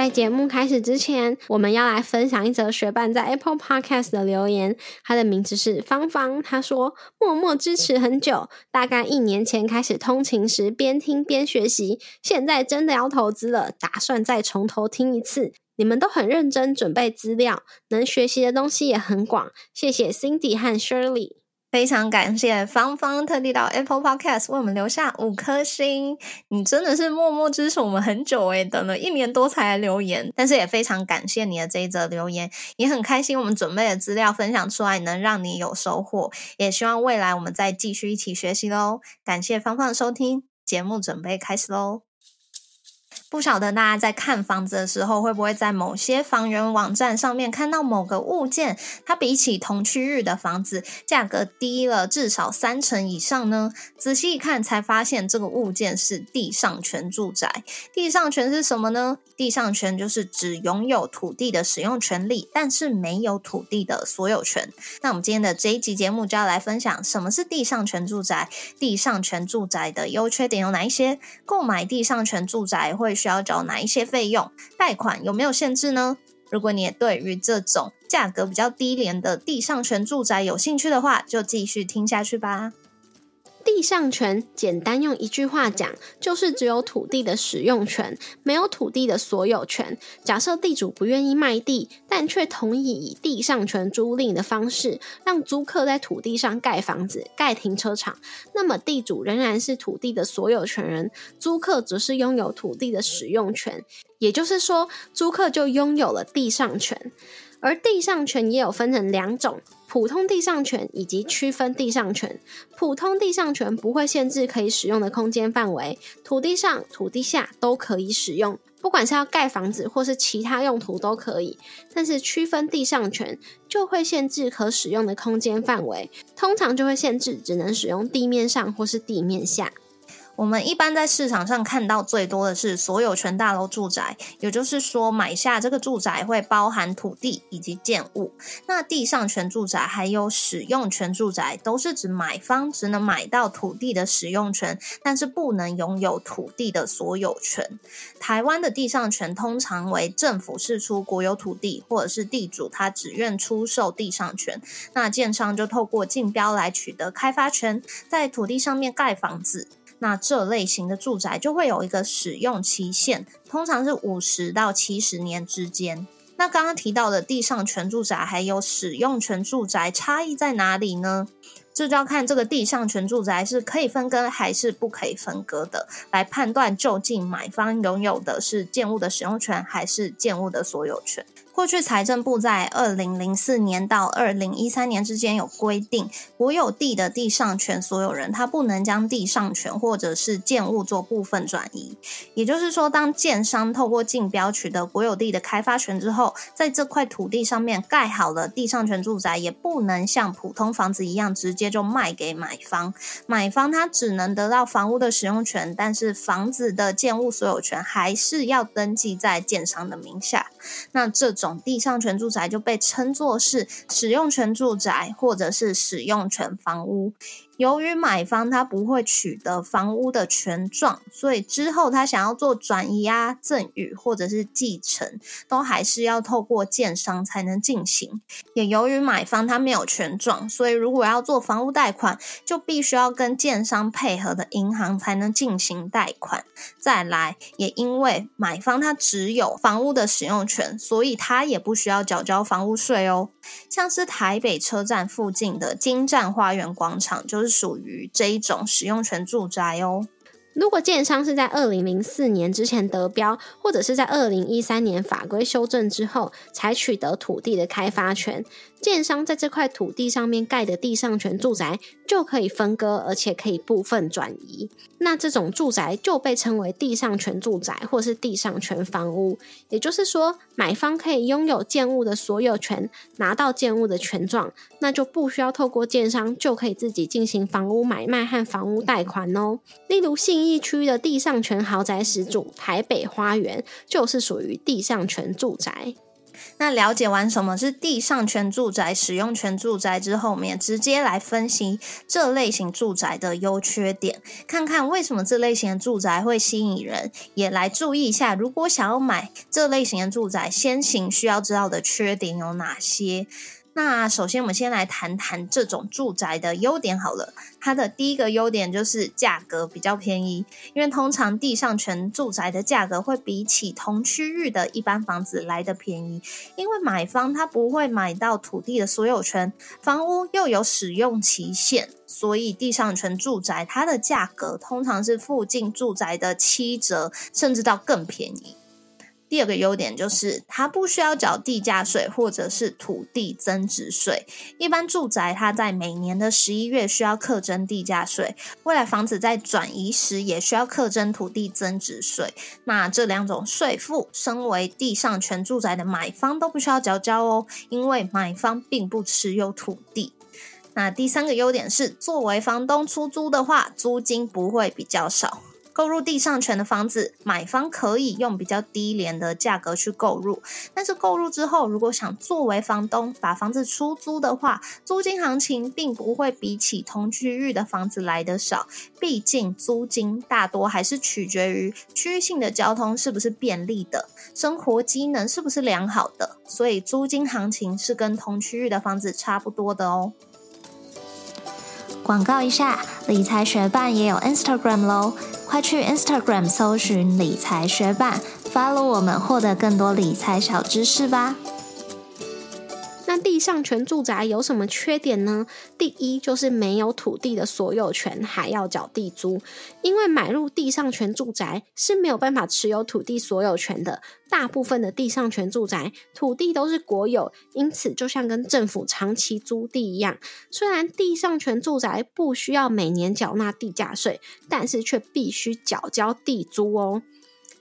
在节目开始之前，我们要来分享一则学伴在 Apple Podcast 的留言。他的名字是芳芳，他说：“默默支持很久，大概一年前开始通勤时边听边学习，现在真的要投资了，打算再从头听一次。你们都很认真准备资料，能学习的东西也很广。谢谢 Cindy 和 Shirley。”非常感谢芳芳特地到 Apple Podcast 为我们留下五颗星，你真的是默默支持我们很久诶，等了一年多才来留言，但是也非常感谢你的这一则留言，也很开心我们准备的资料分享出来能让你有收获，也希望未来我们再继续一起学习喽。感谢芳芳的收听，节目准备开始喽。不晓得大家在看房子的时候，会不会在某些房源网站上面看到某个物件，它比起同区域的房子价格低了至少三成以上呢？仔细一看，才发现这个物件是地上权住宅。地上权是什么呢？地上权就是指拥有土地的使用权利，但是没有土地的所有权。那我们今天的这一集节目就要来分享什么是地上权住宅，地上权住宅的优缺点有哪一些？购买地上权住宅会。需要缴哪一些费用？贷款有没有限制呢？如果你也对于这种价格比较低廉的地上权住宅有兴趣的话，就继续听下去吧。地上权，简单用一句话讲，就是只有土地的使用权，没有土地的所有权。假设地主不愿意卖地，但却同意以地上权租赁的方式，让租客在土地上盖房子、盖停车场，那么地主仍然是土地的所有权人，租客则是拥有土地的使用权。也就是说，租客就拥有了地上权。而地上权也有分成两种。普通地上权以及区分地上权。普通地上权不会限制可以使用的空间范围，土地上、土地下都可以使用，不管是要盖房子或是其他用途都可以。但是区分地上权就会限制可使用的空间范围，通常就会限制只能使用地面上或是地面下。我们一般在市场上看到最多的是所有权大楼住宅，也就是说买下这个住宅会包含土地以及建物。那地上权住宅还有使用权住宅，都是指买方只能买到土地的使用权，但是不能拥有土地的所有权。台湾的地上权通常为政府释出国有土地，或者是地主他只愿出售地上权，那建商就透过竞标来取得开发权，在土地上面盖房子。那这类型的住宅就会有一个使用期限，通常是五十到七十年之间。那刚刚提到的地上权住宅还有使用权住宅差异在哪里呢？这就要看这个地上权住宅是可以分割还是不可以分割的，来判断究竟买方拥有的是建物的使用权还是建物的所有权。过去财政部在二零零四年到二零一三年之间有规定，国有地的地上权所有人，他不能将地上权或者是建物做部分转移。也就是说，当建商透过竞标取得国有地的开发权之后，在这块土地上面盖好了地上权住宅，也不能像普通房子一样直接就卖给买方。买方他只能得到房屋的使用权，但是房子的建物所有权还是要登记在建商的名下。那这种地上权住宅就被称作是使用权住宅，或者是使用权房屋。由于买方他不会取得房屋的权状，所以之后他想要做转移啊、赠与或者是继承，都还是要透过建商才能进行。也由于买方他没有权状，所以如果要做房屋贷款，就必须要跟建商配合的银行才能进行贷款。再来，也因为买方他只有房屋的使用权，所以他也不需要缴交房屋税哦。像是台北车站附近的金站花园广场，就是属于这一种使用权住宅哦。如果建商是在二零零四年之前得标，或者是在二零一三年法规修正之后才取得土地的开发权，建商在这块土地上面盖的地上权住宅就可以分割，而且可以部分转移。那这种住宅就被称为地上权住宅，或是地上权房屋。也就是说，买方可以拥有建物的所有权，拿到建物的权状，那就不需要透过建商，就可以自己进行房屋买卖和房屋贷款哦。例如信。义区的地上权豪宅始祖台北花园就是属于地上权住宅。那了解完什么是地上权住宅、使用权住宅之后，我们也直接来分析这类型住宅的优缺点，看看为什么这类型的住宅会吸引人，也来注意一下，如果想要买这类型的住宅，先行需要知道的缺点有哪些。那首先，我们先来谈谈这种住宅的优点好了。它的第一个优点就是价格比较便宜，因为通常地上权住宅的价格会比起同区域的一般房子来的便宜，因为买方他不会买到土地的所有权，房屋又有使用期限，所以地上权住宅它的价格通常是附近住宅的七折，甚至到更便宜。第二个优点就是，它不需要缴地价税或者是土地增值税。一般住宅它在每年的十一月需要课征地价税，未来房子在转移时也需要课征土地增值税。那这两种税负，身为地上权住宅的买方都不需要缴交哦，因为买方并不持有土地。那第三个优点是，作为房东出租的话，租金不会比较少。购入地上权的房子，买方可以用比较低廉的价格去购入，但是购入之后，如果想作为房东把房子出租的话，租金行情并不会比起同区域的房子来的少。毕竟租金大多还是取决于区域性的交通是不是便利的，生活机能是不是良好的，所以租金行情是跟同区域的房子差不多的哦。广告一下，理财学办也有 Instagram 喽。快去 Instagram 搜寻理财学伴，follow 我们，获得更多理财小知识吧。地上权住宅有什么缺点呢？第一就是没有土地的所有权，还要缴地租。因为买入地上权住宅是没有办法持有土地所有权的。大部分的地上权住宅土地都是国有，因此就像跟政府长期租地一样。虽然地上权住宅不需要每年缴纳地价税，但是却必须缴交地租哦。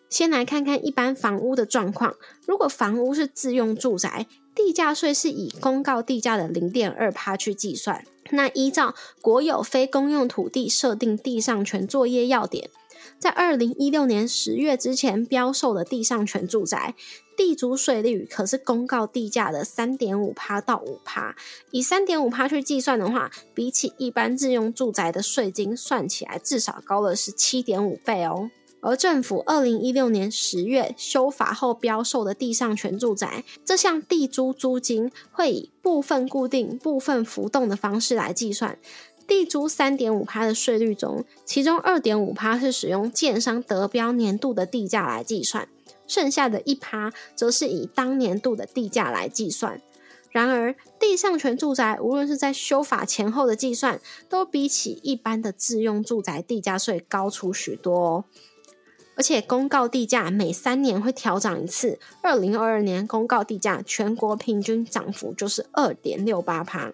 先来看看一般房屋的状况。如果房屋是自用住宅，地价税是以公告地价的零点二趴去计算。那依照国有非公用土地设定地上权作业要点，在二零一六年十月之前标售的地上权住宅，地主税率可是公告地价的三点五趴到五趴。以三点五趴去计算的话，比起一般自用住宅的税金算起来，至少高了是七点五倍哦。而政府二零一六年十月修法后标售的地上权住宅，这项地租租金会以部分固定、部分浮动的方式来计算。地租三点五趴的税率中，其中二点五趴是使用建商得标年度的地价来计算，剩下的一趴则是以当年度的地价来计算。然而，地上权住宅无论是在修法前后的计算，都比起一般的自用住宅地价税高出许多哦。而且公告地价每三年会调涨一次，二零二二年公告地价全国平均涨幅就是二点六八趴，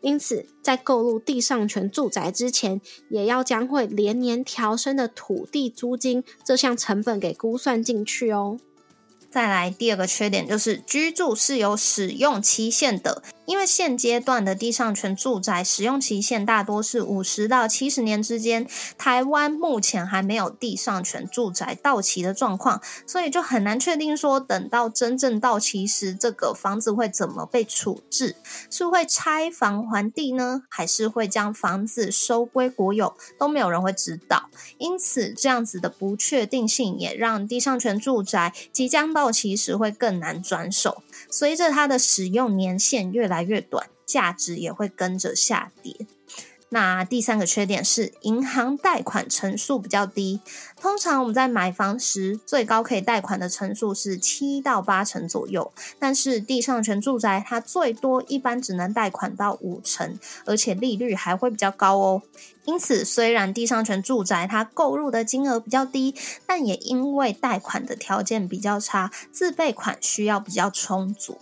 因此在购入地上权住宅之前，也要将会连年调升的土地租金这项成本给估算进去哦。再来第二个缺点就是居住是有使用期限的，因为现阶段的地上权住宅使用期限大多是五十到七十年之间，台湾目前还没有地上权住宅到期的状况，所以就很难确定说等到真正到期时，这个房子会怎么被处置，是会拆房还地呢，还是会将房子收归国有，都没有人会知道。因此，这样子的不确定性也让地上权住宅即将到。期时会更难转手，随着它的使用年限越来越短，价值也会跟着下跌。那第三个缺点是银行贷款成数比较低。通常我们在买房时，最高可以贷款的成数是七到八成左右，但是地上权住宅它最多一般只能贷款到五成，而且利率还会比较高哦。因此，虽然地上权住宅它购入的金额比较低，但也因为贷款的条件比较差，自备款需要比较充足。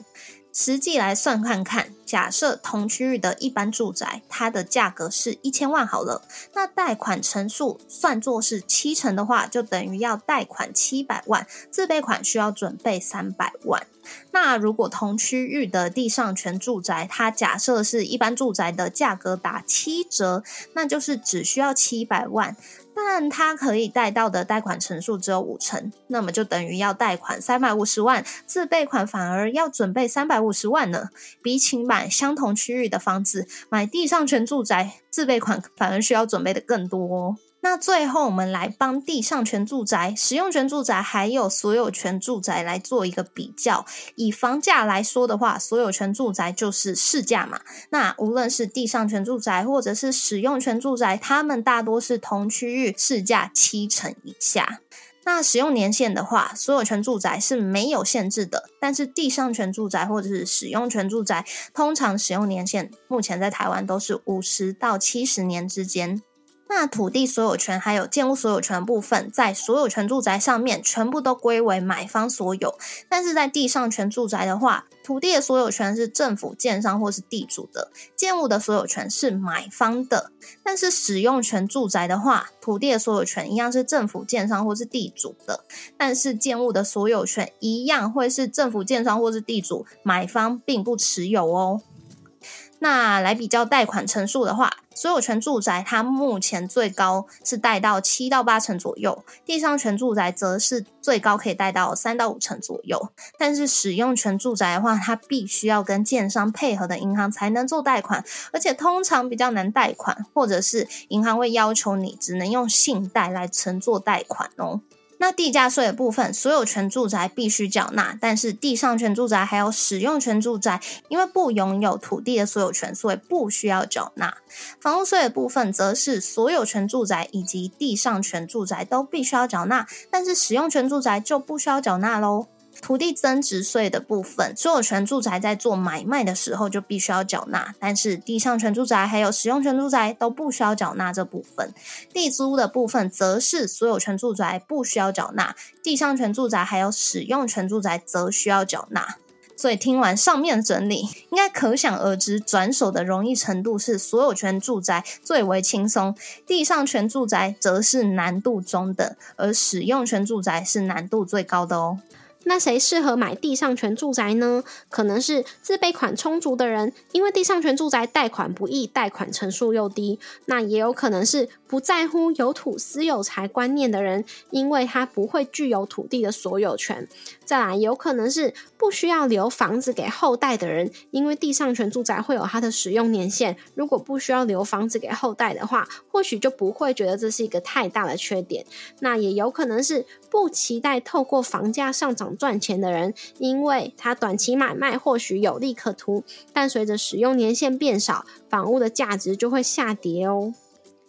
实际来算看看，假设同区域的一般住宅，它的价格是一千万好了，那贷款成数算作是七成的话，就等于要贷款七百万，自备款需要准备三百万。那如果同区域的地上权住宅，它假设是一般住宅的价格打七折，那就是只需要七百万。但它可以贷到的贷款成数只有五成，那么就等于要贷款三百五十万，自备款反而要准备三百五十万呢。比起买相同区域的房子，买地上权住宅，自备款反而需要准备的更多哦。那最后，我们来帮地上权住宅、使用权住宅还有所有权住宅来做一个比较。以房价来说的话，所有权住宅就是市价嘛。那无论是地上权住宅或者是使用权住宅，它们大多是同区域市价七成以下。那使用年限的话，所有权住宅是没有限制的，但是地上权住宅或者是使用权住宅，通常使用年限目前在台湾都是五十到七十年之间。那土地所有权还有建物所有权部分，在所有权住宅上面全部都归为买方所有，但是在地上权住宅的话，土地的所有权是政府、建商或是地主的，建物的所有权是买方的。但是使用权住宅的话，土地的所有权一样是政府、建商或是地主的，但是建物的所有权一样会是政府、建商或是地主，买方并不持有哦。那来比较贷款成数的话，所有权住宅它目前最高是贷到七到八成左右，地上权住宅则是最高可以贷到三到五成左右。但是使用权住宅的话，它必须要跟建商配合的银行才能做贷款，而且通常比较难贷款，或者是银行会要求你只能用信贷来承做贷款哦。那地价税的部分，所有权住宅必须缴纳，但是地上权住宅还有使用权住宅，因为不拥有土地的所有权，所以不需要缴纳。房屋税的部分，则是所有权住宅以及地上权住宅都必须要缴纳，但是使用权住宅就不需要缴纳喽。土地增值税的部分，所有权住宅在做买卖的时候就必须要缴纳，但是地上权住宅还有使用权住宅都不需要缴纳这部分。地租的部分则是所有权住宅不需要缴纳，地上权住宅还有使用权住宅则需要缴纳。所以听完上面整理，应该可想而知，转手的容易程度是所有权住宅最为轻松，地上权住宅则是难度中等，而使用权住宅是难度最高的哦。那谁适合买地上权住宅呢？可能是自备款充足的人，因为地上权住宅贷款不易，贷款成数又低。那也有可能是不在乎有土私有财观念的人，因为他不会具有土地的所有权。再来，有可能是不需要留房子给后代的人，因为地上权住宅会有它的使用年限。如果不需要留房子给后代的话，或许就不会觉得这是一个太大的缺点。那也有可能是不期待透过房价上涨。赚钱的人，因为他短期买卖或许有利可图，但随着使用年限变少，房屋的价值就会下跌哦。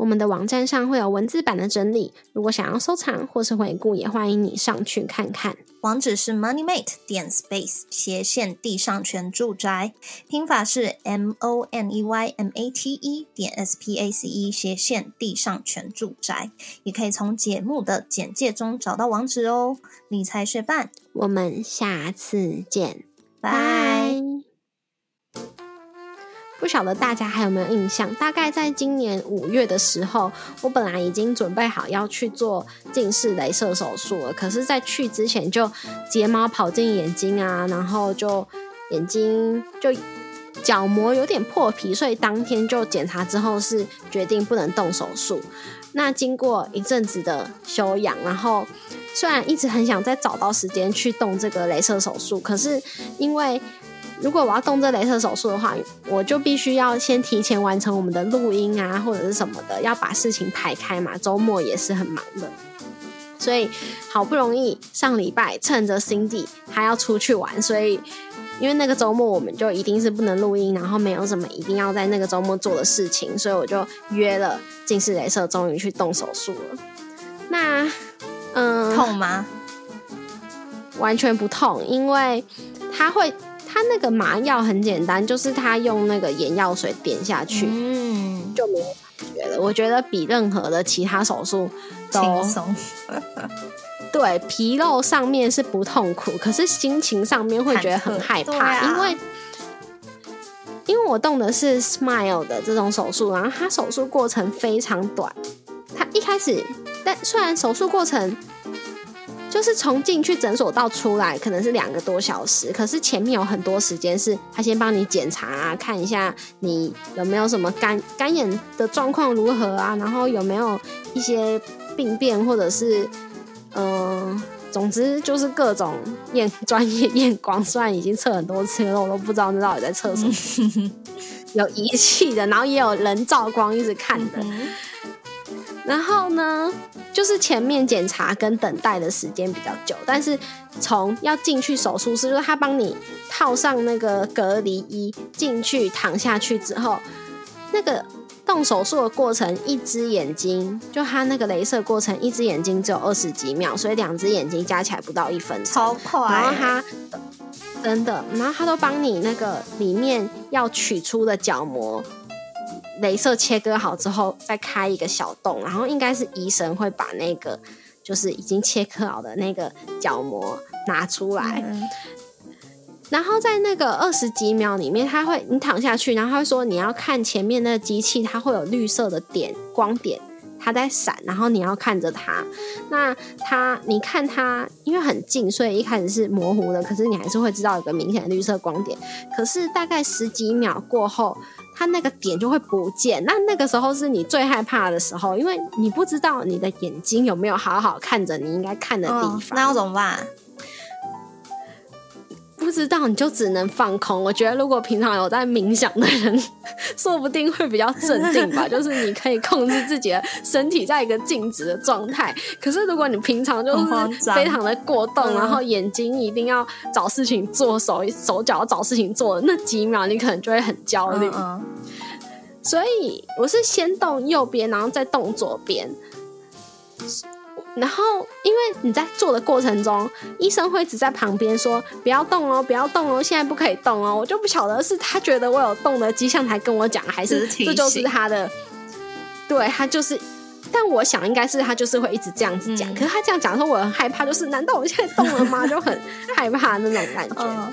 我们的网站上会有文字版的整理，如果想要收藏或是回顾，也欢迎你上去看看。网址是 moneymate 点 space 斜线地上权住宅，拼法是 m o n e y m a t e 点 s p a c e 斜线地上权住宅，也可以从节目的简介中找到网址哦。理财学伴，我们下次见，拜。不晓得大家还有没有印象？大概在今年五月的时候，我本来已经准备好要去做近视雷射手术了，可是，在去之前就睫毛跑进眼睛啊，然后就眼睛就角膜有点破皮，所以当天就检查之后是决定不能动手术。那经过一阵子的休养，然后虽然一直很想再找到时间去动这个雷射手术，可是因为如果我要动这镭射手术的话，我就必须要先提前完成我们的录音啊，或者是什么的，要把事情排开嘛。周末也是很忙的，所以好不容易上礼拜趁着 Cindy 还要出去玩，所以因为那个周末我们就一定是不能录音，然后没有什么一定要在那个周末做的事情，所以我就约了近视镭射，终于去动手术了。那嗯，痛吗？完全不痛，因为它会。他那个麻药很简单，就是他用那个眼药水点下去，嗯，就没有感觉了。我觉得比任何的其他手术都轻松，对皮肉上面是不痛苦，可是心情上面会觉得很害怕，因为因为我动的是 Smile 的这种手术，然后它手术过程非常短，它一开始，但虽然手术过程。就是从进去诊所到出来可能是两个多小时，可是前面有很多时间是他先帮你检查啊，看一下你有没有什么干干眼的状况如何啊，然后有没有一些病变或者是嗯、呃总之就是各种验专业验光，虽然已经测很多次了，我都不知道那到底在测什么。有仪器的，然后也有人照光一直看的。嗯然后呢，就是前面检查跟等待的时间比较久，但是从要进去手术室，就是他帮你套上那个隔离衣，进去躺下去之后，那个动手术的过程，一只眼睛就他那个镭射过程，一只眼睛只有二十几秒，所以两只眼睛加起来不到一分钟。超快欸，然后他真的，然后他都帮你那个里面要取出的角膜，镭射切割好之后，再开一个小洞，然后应该是医生会把那个就是已经切割好的那个角膜拿出来，嗯然后在那个二十几秒里面，他会你躺下去，然后他会说你要看前面那个机器，它会有绿色的点光点。它在闪，然后你要看着它。那它，你看它，因为很近，所以一开始是模糊的，可是你还是会知道有个明显的绿色光点。可是大概十几秒过后，它那个点就会不见。那那个时候是你最害怕的时候，因为你不知道你的眼睛有没有好好看着你应该看的地方。那要怎么办？不知道你就只能放空。我觉得如果平常有在冥想的人，说不定会比较镇定吧。就是你可以控制自己的身体在一个静止的状态。可是如果你平常就是非常的过动，嗯然后眼睛一定要找事情做，手手脚要找事情做，那几秒你可能就会很焦虑。嗯所以我是先动右边，然后再动左边。然后，因为你在做的过程中，医生会一直在旁边说：“不要动哦，不要动哦，现在不可以动哦。”我就不晓得是他觉得我有动的迹象才跟我讲，还是这就是他的，对他就是。但我想应该是他就是会一直这样子讲，嗯可是他这样讲的时候，我很害怕，就是难道我现在动了吗？就很害怕那种感觉。嗯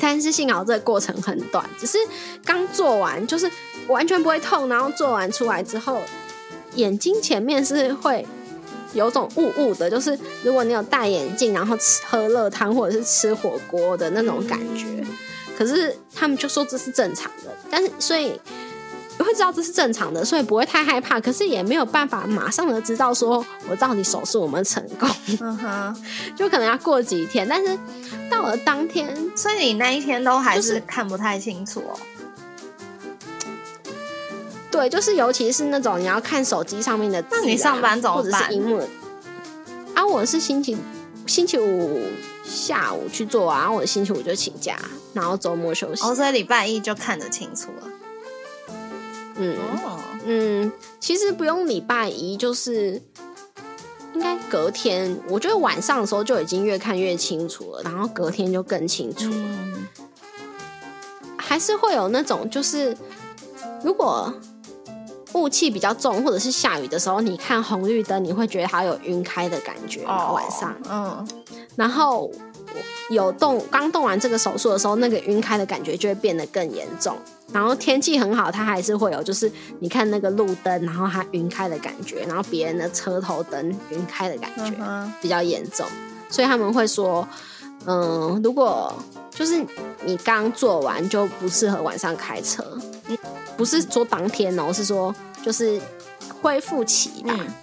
但是幸好这个过程很短，只是刚做完就是完全不会痛，然后做完出来之后，眼睛前面是会有种雾雾的，就是如果你有戴眼镜，然后吃喝热汤或者是吃火锅的那种感觉。可是他们就说这是正常的，但是所以会知道这是正常的，所以不会太害怕。可是也没有办法马上的知道说我到底手术有没有成功，嗯哼，就可能要过几天。但是到了当天，所以你那一天都还是是看不太清楚哦。对，就是尤其是那种你要看手机上面的字、啊，那你上班怎么或者办是荧幕的啊？我是星期星期五下午去做啊，我星期五就请假，然后周末休息。哦，所以礼拜一就看得清楚了。嗯哦，嗯，其实不用礼拜一，就是应该隔天，我觉得晚上的时候就已经越看越清楚了，然后隔天就更清楚了。嗯，还是会有那种，就是如果雾气比较重，或者是下雨的时候，你看红绿灯，你会觉得它有晕开的感觉嘛。晚上，嗯，然后有动刚动完这个手术的时候，那个晕开的感觉就会变得更严重。然后天气很好，它还是会有，就是你看那个路灯，然后它晕开的感觉，然后别人的车头灯晕开的感觉。嗯，比较严重，所以他们会说，嗯，如果就是你刚做完就不适合晚上开车，嗯不是说当天哦，是说就是恢复期吧，嗯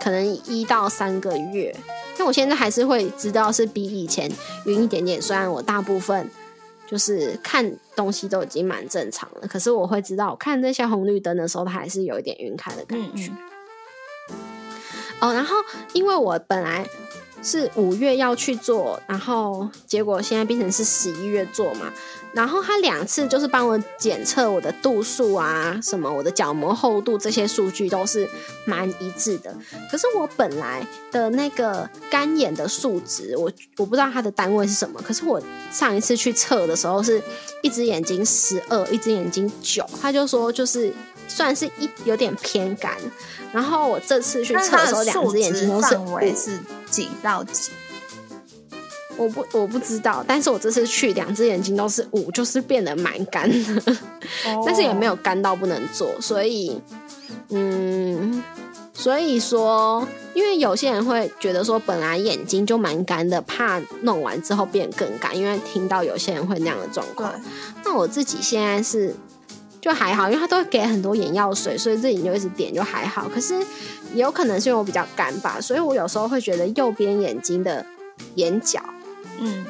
可能一到三个月。但我现在还是会知道是比以前晕一点点，虽然我大部分就是看东西都已经蛮正常了，可是我会知道，我看那些红绿灯的时候，它还是有一点晕开的感觉。嗯嗯哦，然后因为我本来是五月要去做，然后结果现在变成是十一月做嘛。然后他两次就是帮我检测我的度数啊，什么我的角膜厚度这些数据都是蛮一致的。可是我本来的那个干眼的数值，我我不知道它的单位是什么。可是我上一次去测的时候是一只眼睛十二，一只眼睛九，他就说就是算是一有点偏干。然后我这次去测的时候，两只眼睛都是五是几到几？我不我不知道，但是我这次去两只眼睛都是五，就是变得蛮干的，但是也没有干到不能做，所以嗯，所以说，因为有些人会觉得说本来眼睛就蛮干的，怕弄完之后变更干，因为听到有些人会那样的状况。那我自己现在是就还好，因为他都会给很多眼药水，所以自己就一直点就还好。可是也有可能是因为我比较干吧，所以我有时候会觉得右边眼睛的眼角嗯，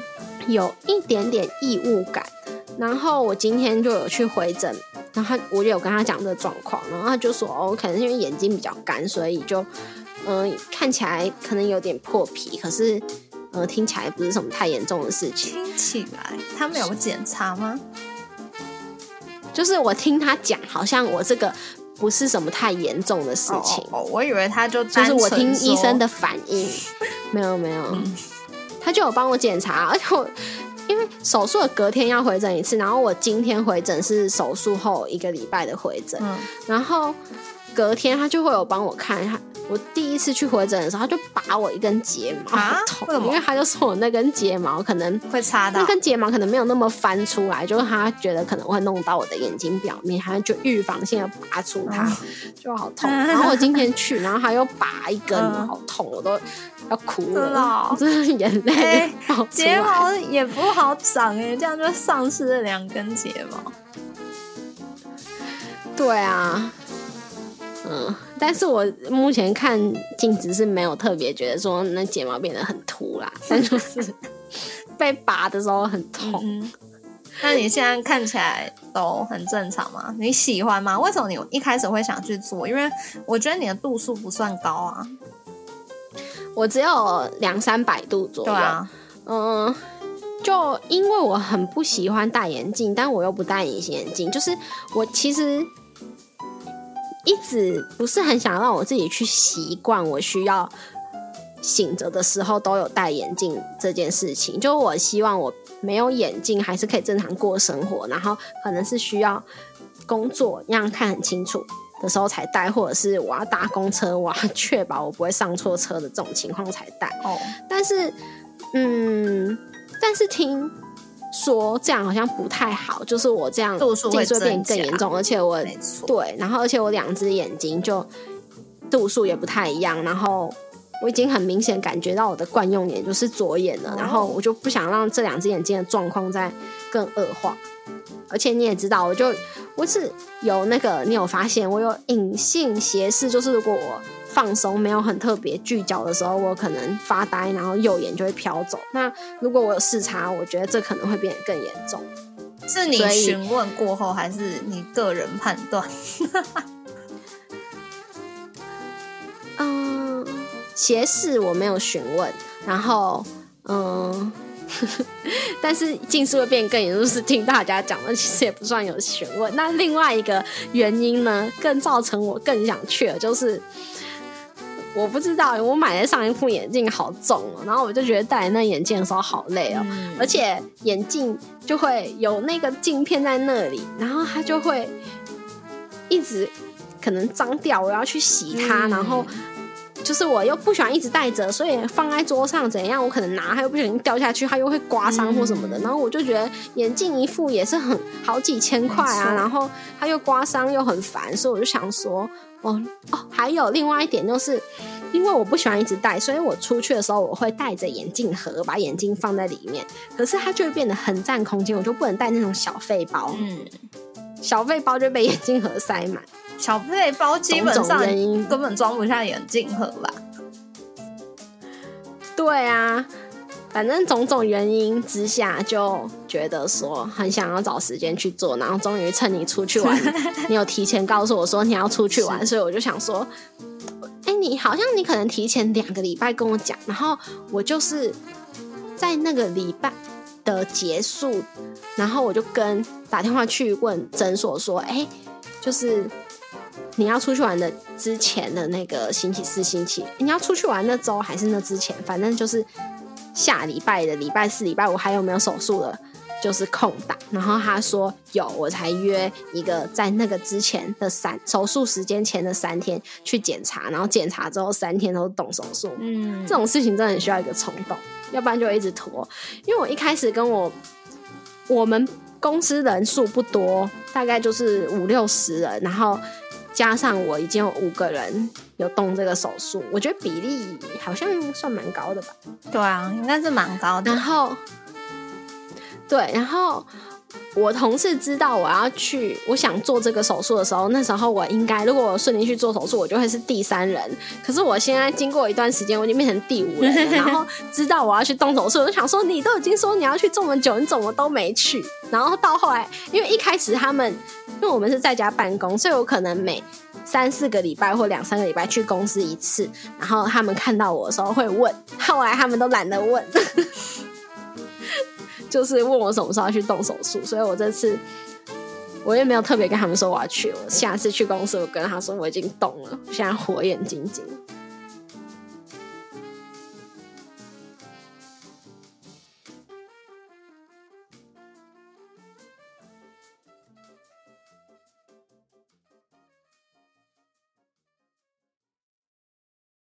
有一点点异物感。然后我今天就有去回诊，然后我就有跟他讲这个状况，然后他就说哦，可能是因为眼睛比较干，所以就嗯、呃看起来可能有点破皮，可是呃听起来不是什么太严重的事情。听起来他们有检查吗？就是我听他讲，好像我这个不是什么太严重的事情，哦哦哦我以为他就就是我听医生的，的反应，没有没有，嗯他就有帮我检查，而且我因为手术的隔天要回诊一次，然后我今天回诊是手术后一个礼拜的回诊，嗯，然后隔天他就会有帮我看他。我第一次去回诊的时候，他就拔我一根睫毛，啊痛为什么因为他就说我那根睫毛可能会擦到那根睫毛可能没有那么翻出来，就是他觉得可能会弄到我的眼睛表面，他就预防性的拔出它，嗯就好痛。然后我今天去，然后他又拔一根，嗯好痛，我都要哭真的了哦，真的眼泪睫。毛也不好长哎，这样就丧失了两根睫毛。对啊，嗯，但是我目前看镜子是没有特别觉得说那睫毛变得很秃啦，但就是被拔的时候很痛。嗯，那你现在看起来都很正常吗？你喜欢吗？为什么你一开始会想去做？因为我觉得你的度数不算高啊。我只有两三百度左右，对啊，嗯，就因为我很不喜欢戴眼镜，但我又不戴隐形眼镜，就是我其实一直不是很想让我自己去习惯，我需要醒着的时候都有戴眼镜这件事情。就我希望我没有眼镜还是可以正常过生活，然后可能是需要工作让看很清楚。的时候才戴，或者是我要搭公车，我要确保我不会上错车的这种情况才戴。哦，但是，嗯，但是听说这样好像不太好，就是我这样度数会变更严重，而且我，对，然后而且我两只眼睛就度数也不太一样，然后我已经很明显感觉到我的惯用眼就是左眼了，哦然后我就不想让这两只眼睛的状况再更恶化。而且你也知道，我就我是有那个，你有发现我有隐性斜视，就是如果我放松没有很特别聚焦的时候，我可能发呆，然后右眼就会飘走。那如果我有视差，我觉得这可能会变得更严重。是你询问过后，还是你个人判断？嗯，斜视我没有询问，然后嗯，但是近视会变更严重，是听大家讲的，其实也不算有学问。那另外一个原因呢，更造成我更想去了就是。我不知道，我买的上一副眼镜好重哦，然后我就觉得戴那眼镜的时候好累哦，嗯而且眼镜就会有那个镜片在那里，然后它就会一直可能脏掉，我要去洗它，嗯然后就是我又不喜欢一直戴着，所以放在桌上怎样，我可能拿它又不小心掉下去，它又会刮伤或什么的，嗯然后我就觉得眼镜一副也是很好几千块啊，然后它又刮伤又很烦，所以我就想说，哦哦，还有另外一点就是。因为我不喜欢一直戴，所以我出去的时候我会戴着眼镜盒，把眼镜放在里面。可是它就会变得很占空间，我就不能带那种小费包，嗯，小费包就被眼镜盒塞满。小配包基本上根本装不下眼镜盒吧？对啊，反正种种原因之下，就觉得说很想要找时间去做，然后终于趁你出去玩，你有提前告诉我说你要出去玩，所以我就想说，哎、你好像你可能提前两个礼拜跟我讲，然后我就是在那个礼拜的结束，然后我就跟打电话去问诊所说，哎、就是。你要出去玩的之前的那个星期四、星期，你要出去玩那周还是那之前，反正就是下礼拜的礼拜四、礼拜五还有没有手术的，就是空档，然后他说有，我才约一个在那个之前的三手术时间前的三天去检查，然后检查之后三天都动手术。嗯，这种事情真的很需要一个冲动，要不然就一直拖。因为我一开始跟我我们公司人数不多，大概就是五六十人，然后加上我已经有五个人有动这个手术，我觉得比例好像算蛮高的吧。对啊，应该是蛮高的然。后，对，然后我同事知道我要去，我想做这个手术的时候，那时候我应该如果我顺利去做手术，我就会是第三人。可是我现在经过一段时间，我已经变成第五人了，然后知道我要去动手术，我就想说，你都已经说你要去这么久，你怎么都没去？然后到后来，因为一开始他们，因为我们是在家办公，所以我可能每三四个礼拜或两三个礼拜去公司一次，然后他们看到我的时候会问，后来他们都懒得问。就是问我什么时候要去动手术，所以我这次我也没有特别跟他们说我要去。我下次去公司，我跟他说我已经动了，现在火眼金睛。